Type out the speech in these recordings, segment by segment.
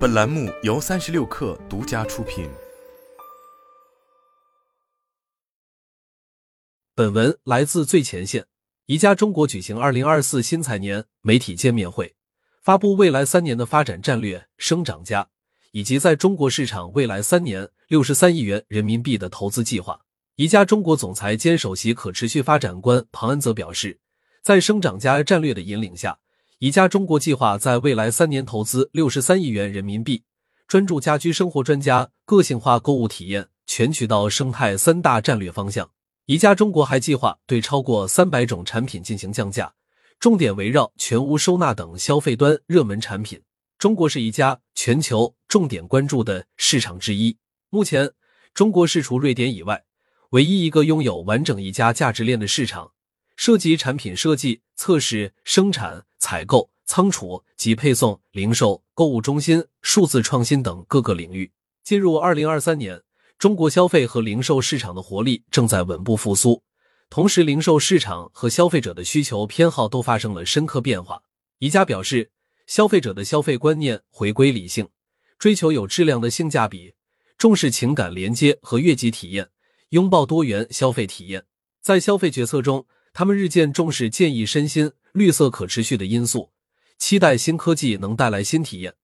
本栏目由三十六氪独家出品。本文来自最前线。宜家中国举行二零二四新财年媒体见面会，发布未来三年的发展战略“生长加”，以及在中国市场未来三年六十三亿元人民币的投资计划。宜家中国总裁兼首席可持续发展官庞恩则表示，在“生长加”战略的引领下。宜家中国计划在未来三年投资六十三亿元人民币，专注家居生活专家、个性化购物体验、全渠道生态三大战略方向。宜家中国还计划对超过三百种产品进行降价，重点围绕全屋收纳等消费端热门产品。中国是一家全球重点关注的市场之一。目前，中国是除瑞典以外唯一一个拥有完整宜家价值链的市场。涉及产品设计、测试、生产、采购、仓储及配送、零售、购物中心、数字创新等各个领域。进入二零二三年，中国消费和零售市场的活力正在稳步复苏，同时零售市场和消费者的需求偏好都发生了深刻变化。宜家表示，消费者的消费观念回归理性，追求有质量的性价比，重视情感连接和悦己体验，拥抱多元消费体验，在消费决策中。他们日渐重视建议身心、绿色可持续的因素，期待新科技能带来新体验，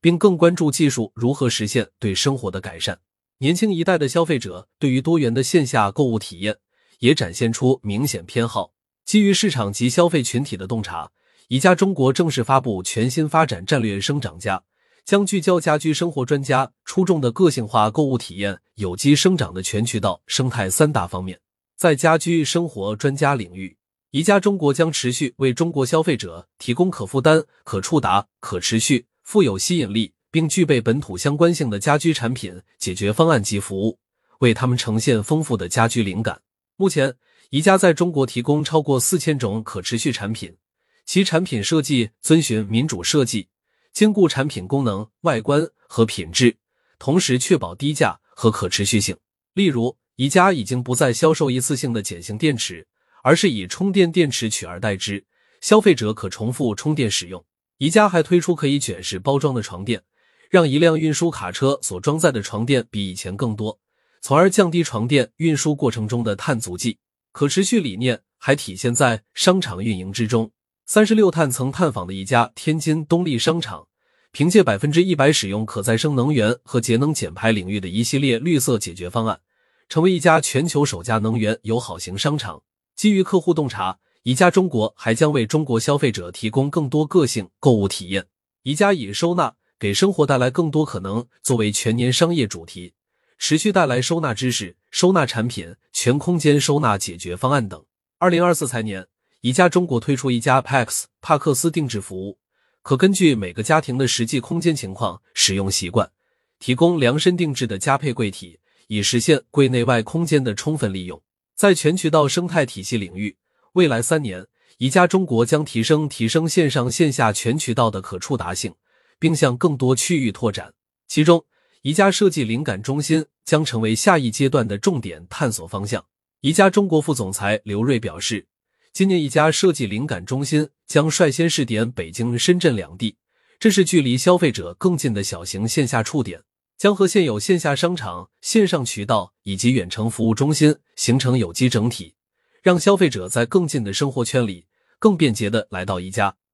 并更关注技术如何实现对生活的改善。年轻一代的消费者对于多元的线下购物体验也展现出明显偏好。基于市场及消费群体的洞察，宜家中国正式发布全新发展战略“生长家”，将聚焦家居生活专家出众的个性化购物体验、有机生长的全渠道生态三大方面。在家居生活专家领域，宜家中国将持续为中国消费者提供可负担、可触达、可持续、富有吸引力，并具备本土相关性的家居产品解决方案及服务，为他们呈现丰富的家居灵感。目前，宜家在中国提供超过四千种可持续产品，其产品设计遵循民主设计，兼顾产品功能、外观和品质，同时确保低价和可持续性。例如，宜家已经不再销售一次性的碱性电池，而是以充电电池取而代之，消费者可重复充电使用。宜家还推出可以卷式包装的床垫，让一辆运输卡车所装载的床垫比以前更多，从而降低床垫运输过程中的碳足迹。可持续理念还体现在商场运营之中。三十六碳曾探访的一家天津东丽商场，凭借百分之一百使用可再生能源和节能减排领域的一系列绿色解决方案。成为一家全球首家能源友好型商场。基于客户洞察，宜家中国还将为中国消费者提供更多个性购物体验。宜家以收纳给生活带来更多可能作为全年商业主题，持续带来收纳知识、收纳产品、全空间收纳解决方案等。二零二四财年，宜家中国推出宜家 Pax 帕克斯定制服务，可根据每个家庭的实际空间情况、使用习惯，提供量身定制的加配柜体。以实现柜内外空间的充分利用。在全渠道生态体系领域，未来三年，宜家中国将提升提升线上线下全渠道的可触达性，并向更多区域拓展。其中，宜家设计灵感中心将成为下一阶段的重点探索方向。宜家中国副总裁刘瑞表示，今年宜家设计灵感中心将率先试点北京、深圳两地，这是距离消费者更近的小型线下触点。将和现有线下商场、线上渠道以及远程服务中心形成有机整体，让消费者在更近的生活圈里更便捷的来到宜家。